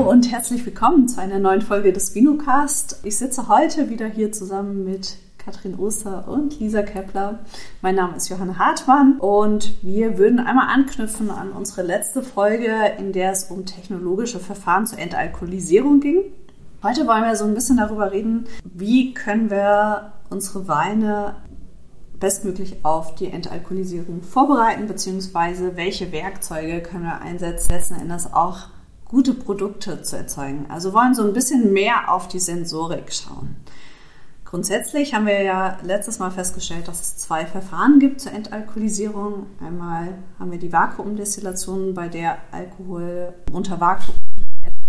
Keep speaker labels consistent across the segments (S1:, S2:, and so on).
S1: Hallo und herzlich willkommen zu einer neuen Folge des Vinocast. Ich sitze heute wieder hier zusammen mit Katrin Oster und Lisa Kepler. Mein Name ist Johanna Hartmann und wir würden einmal anknüpfen an unsere letzte Folge, in der es um technologische Verfahren zur Entalkoholisierung ging. Heute wollen wir so ein bisschen darüber reden, wie können wir unsere Weine bestmöglich auf die Entalkoholisierung vorbereiten, beziehungsweise welche Werkzeuge können wir einsetzen, letzten Endes auch gute Produkte zu erzeugen. Also wollen so ein bisschen mehr auf die Sensorik schauen. Grundsätzlich haben wir ja letztes Mal festgestellt, dass es zwei Verfahren gibt zur Entalkoholisierung. Einmal haben wir die Vakuumdestillation, bei der Alkohol unter Vakuum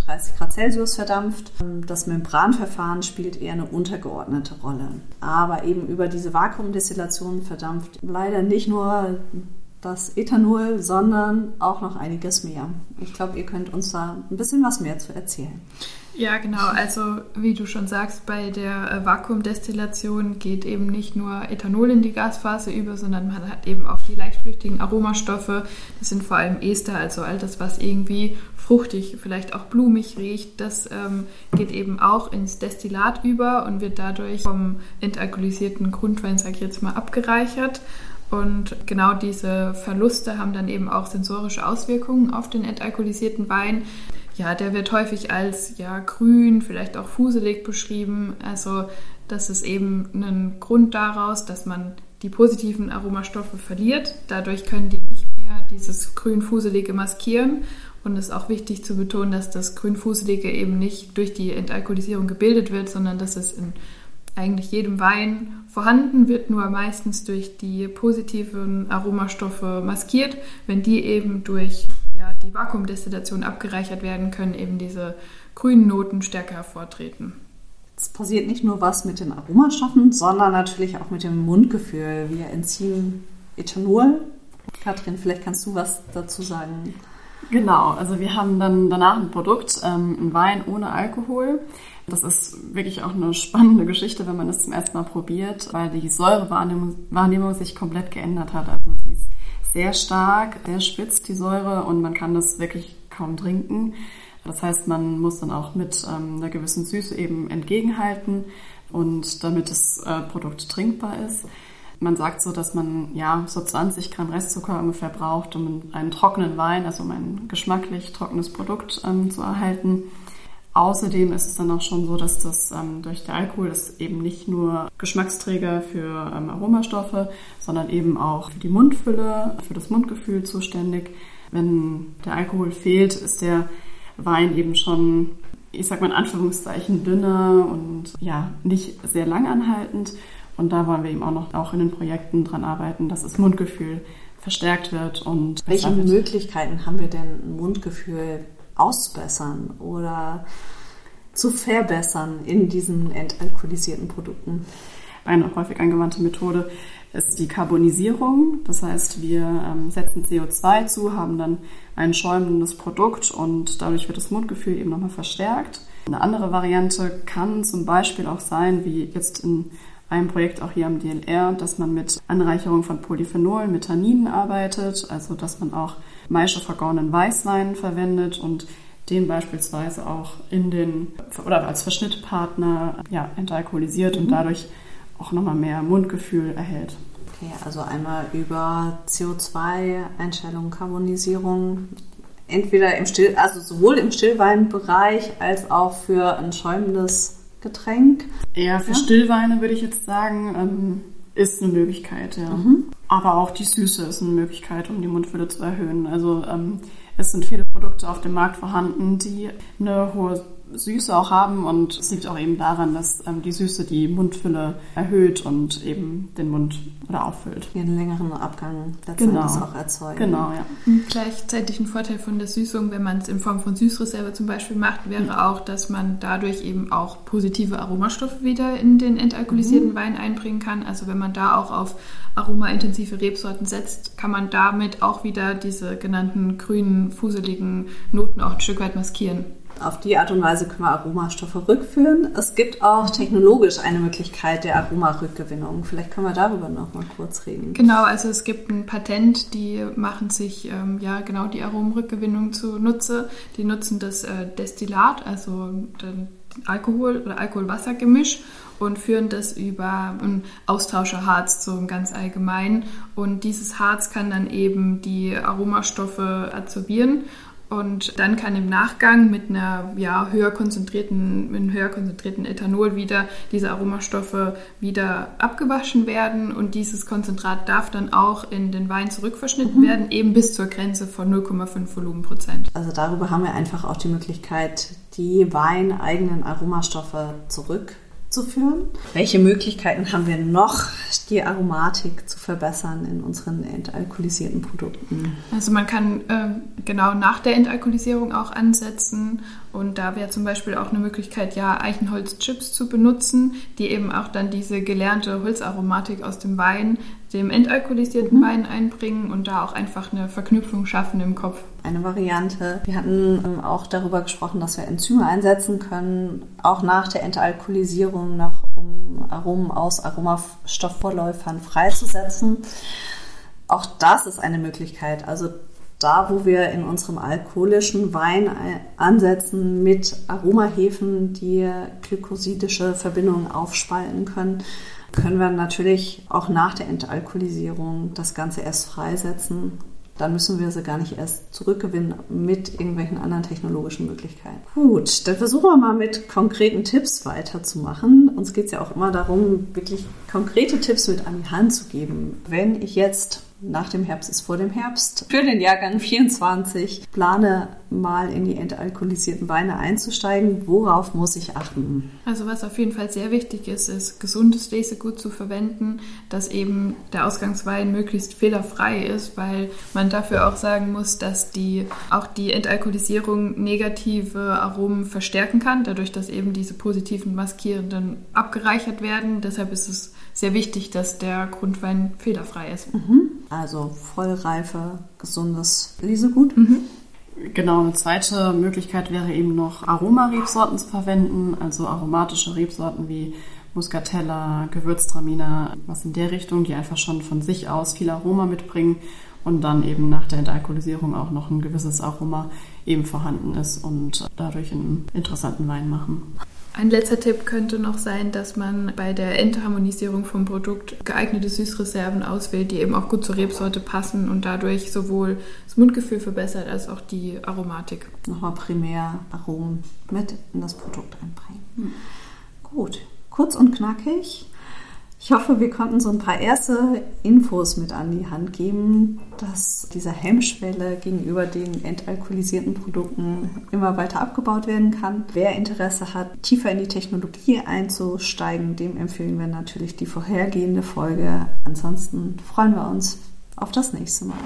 S1: 30 Grad Celsius verdampft. Das Membranverfahren spielt eher eine untergeordnete Rolle. Aber eben über diese Vakuumdestillation verdampft leider nicht nur das Ethanol, sondern auch noch einiges mehr. Ich glaube, ihr könnt uns da ein bisschen was mehr zu erzählen.
S2: Ja, genau. Also wie du schon sagst, bei der äh, Vakuumdestillation geht eben nicht nur Ethanol in die Gasphase über, sondern man hat eben auch die leichtflüchtigen Aromastoffe. Das sind vor allem Ester, also all das, was irgendwie fruchtig, vielleicht auch blumig riecht. Das ähm, geht eben auch ins Destillat über und wird dadurch vom entalkoholisierten Grundwein, sag ich jetzt mal, abgereichert. Und genau diese Verluste haben dann eben auch sensorische Auswirkungen auf den entalkoholisierten Wein ja, der wird häufig als ja grün, vielleicht auch fuselig beschrieben. Also das ist eben ein Grund daraus, dass man die positiven Aromastoffe verliert. Dadurch können die nicht mehr dieses grün-fuselige maskieren. Und es ist auch wichtig zu betonen, dass das grün-fuselige eben nicht durch die Entalkoholisierung gebildet wird, sondern dass es in eigentlich jedem Wein vorhanden wird, nur meistens durch die positiven Aromastoffe maskiert. Wenn die eben durch ja, die Vakuumdestillation abgereichert werden, können eben diese grünen Noten stärker hervortreten.
S1: Es passiert nicht nur was mit den Aromastoffen, sondern natürlich auch mit dem Mundgefühl. Wir entziehen Ethanol. Katrin, vielleicht kannst du was dazu sagen.
S3: Genau, also wir haben dann danach ein Produkt, ähm, ein Wein ohne Alkohol. Das ist wirklich auch eine spannende Geschichte, wenn man das zum ersten Mal probiert, weil die Säurewahrnehmung sich komplett geändert hat. Also sie ist sehr stark, sehr spitz, die Säure, und man kann das wirklich kaum trinken. Das heißt, man muss dann auch mit ähm, einer gewissen Süße eben entgegenhalten und damit das äh, Produkt trinkbar ist. Man sagt so, dass man ja so 20 Gramm Restzucker ungefähr braucht, um einen trockenen Wein, also um ein geschmacklich trockenes Produkt ähm, zu erhalten. Außerdem ist es dann auch schon so, dass das ähm, durch den Alkohol ist eben nicht nur Geschmacksträger für ähm, Aromastoffe, sondern eben auch für die Mundfülle, für das Mundgefühl zuständig. Wenn der Alkohol fehlt, ist der Wein eben schon, ich sag mal in Anführungszeichen, dünner und ja, nicht sehr langanhaltend. Und da wollen wir eben auch noch auch in den Projekten dran arbeiten, dass das Mundgefühl verstärkt wird und
S1: welche Möglichkeiten haben wir denn Mundgefühl auszubessern oder zu verbessern in diesen entalkoholisierten Produkten.
S3: Eine häufig angewandte Methode ist die Carbonisierung. Das heißt, wir ähm, setzen CO2 zu, haben dann ein schäumendes Produkt und dadurch wird das Mundgefühl eben nochmal verstärkt. Eine andere Variante kann zum Beispiel auch sein, wie jetzt in einem Projekt auch hier am DLR, dass man mit Anreicherung von Polyphenolen, mit Tanninen arbeitet, also dass man auch Maische vergorenen Weißwein verwendet und den beispielsweise auch in den oder als Verschnittpartner ja, entalkoholisiert mhm. und dadurch auch nochmal mehr Mundgefühl erhält.
S1: Okay, also einmal über CO2-Einstellung, Carbonisierung, entweder im Still, also sowohl im Stillweinbereich als auch für ein schäumendes Getränk.
S3: Eher für ja? Stillweine würde ich jetzt sagen, ähm, ist eine Möglichkeit, ja. Mhm. Aber auch die Süße ist eine Möglichkeit, um die Mundfülle zu erhöhen. Also ähm, es sind viele Produkte auf dem Markt vorhanden, die eine hohe Süße auch haben und es liegt auch eben daran, dass ähm, die Süße die Mundfülle erhöht und eben den Mund oder auffüllt.
S1: einen längeren Abgang genau. auch erzeugen.
S3: Genau, ja.
S2: Gleichzeitig ein Vorteil von der Süßung, wenn man es in Form von Süßreserve zum Beispiel macht, wäre mhm. auch, dass man dadurch eben auch positive Aromastoffe wieder in den entalkoholisierten mhm. Wein einbringen kann. Also wenn man da auch auf aromaintensive Rebsorten setzt, kann man damit auch wieder diese genannten grünen, fuseligen Noten auch ein Stück weit maskieren.
S1: Auf die Art und Weise können wir Aromastoffe rückführen. Es gibt auch technologisch eine Möglichkeit der Aromarückgewinnung. Vielleicht können wir darüber noch mal kurz reden.
S2: Genau, also es gibt ein Patent, die machen sich ähm, ja genau die Aromenrückgewinnung zunutze. Die nutzen das äh, Destillat, also den Alkohol- oder Alkoholwassergemisch und führen das über ein Austauscherharz so ganz allgemein. Und dieses Harz kann dann eben die Aromastoffe absorbieren und dann kann im Nachgang mit einer ja, höher konzentrierten, mit einem höher konzentrierten Ethanol wieder diese Aromastoffe wieder abgewaschen werden und dieses Konzentrat darf dann auch in den Wein zurückverschnitten mhm. werden, eben bis zur Grenze von 0,5 Volumenprozent.
S1: Also darüber haben wir einfach auch die Möglichkeit, die weineigenen Aromastoffe zurück zu führen. Welche Möglichkeiten haben wir noch, die Aromatik zu verbessern in unseren entalkoholisierten Produkten?
S2: Also man kann äh, genau nach der Entalkoholisierung auch ansetzen und da wäre zum Beispiel auch eine Möglichkeit, ja, Eichenholzchips zu benutzen, die eben auch dann diese gelernte Holzaromatik aus dem Wein, dem entalkoholisierten mhm. Wein einbringen und da auch einfach eine Verknüpfung schaffen im Kopf.
S1: Eine Variante. Wir hatten ähm, auch darüber gesprochen, dass wir Enzyme einsetzen können, auch nach der Entalkoholisierung noch, um Aromen aus Aromastoffvorläufern freizusetzen. Auch das ist eine Möglichkeit. Also da, wo wir in unserem alkoholischen Wein ansetzen mit Aromahefen, die glykosidische Verbindungen aufspalten können, können wir natürlich auch nach der Entalkoholisierung das Ganze erst freisetzen. Dann müssen wir sie gar nicht erst zurückgewinnen mit irgendwelchen anderen technologischen Möglichkeiten. Gut, dann versuchen wir mal mit konkreten Tipps weiterzumachen. Uns geht es ja auch immer darum, wirklich konkrete Tipps mit an die Hand zu geben. Wenn ich jetzt nach dem Herbst ist vor dem Herbst. Für den Jahrgang 24 plane mal in die entalkoholisierten Weine einzusteigen. Worauf muss ich achten?
S2: Also was auf jeden Fall sehr wichtig ist, ist gesundes Lesegut zu verwenden, dass eben der Ausgangswein möglichst fehlerfrei ist, weil man dafür auch sagen muss, dass die auch die Entalkoholisierung negative Aromen verstärken kann, dadurch, dass eben diese positiven Maskierenden abgereichert werden. Deshalb ist es sehr wichtig, dass der Grundwein fehlerfrei ist.
S1: Mhm. Also vollreife, gesundes Lesegut. Mhm.
S3: Genau, eine zweite Möglichkeit wäre eben noch Aromarebsorten zu verwenden, also aromatische Rebsorten wie Muscatella, Gewürztraminer, was in der Richtung, die einfach schon von sich aus viel Aroma mitbringen und dann eben nach der Entalkoholisierung auch noch ein gewisses Aroma eben vorhanden ist und dadurch einen interessanten Wein machen.
S2: Ein letzter Tipp könnte noch sein, dass man bei der Endharmonisierung vom Produkt geeignete Süßreserven auswählt, die eben auch gut zur Rebsorte passen und dadurch sowohl das Mundgefühl verbessert als auch die Aromatik.
S1: Nochmal primär Aromen mit in das Produkt einbringen. Hm. Gut, kurz und knackig. Ich hoffe, wir konnten so ein paar erste Infos mit an die Hand geben, dass diese Hemmschwelle gegenüber den entalkoholisierten Produkten immer weiter abgebaut werden kann. Wer Interesse hat, tiefer in die Technologie einzusteigen, dem empfehlen wir natürlich die vorhergehende Folge. Ansonsten freuen wir uns auf das nächste Mal.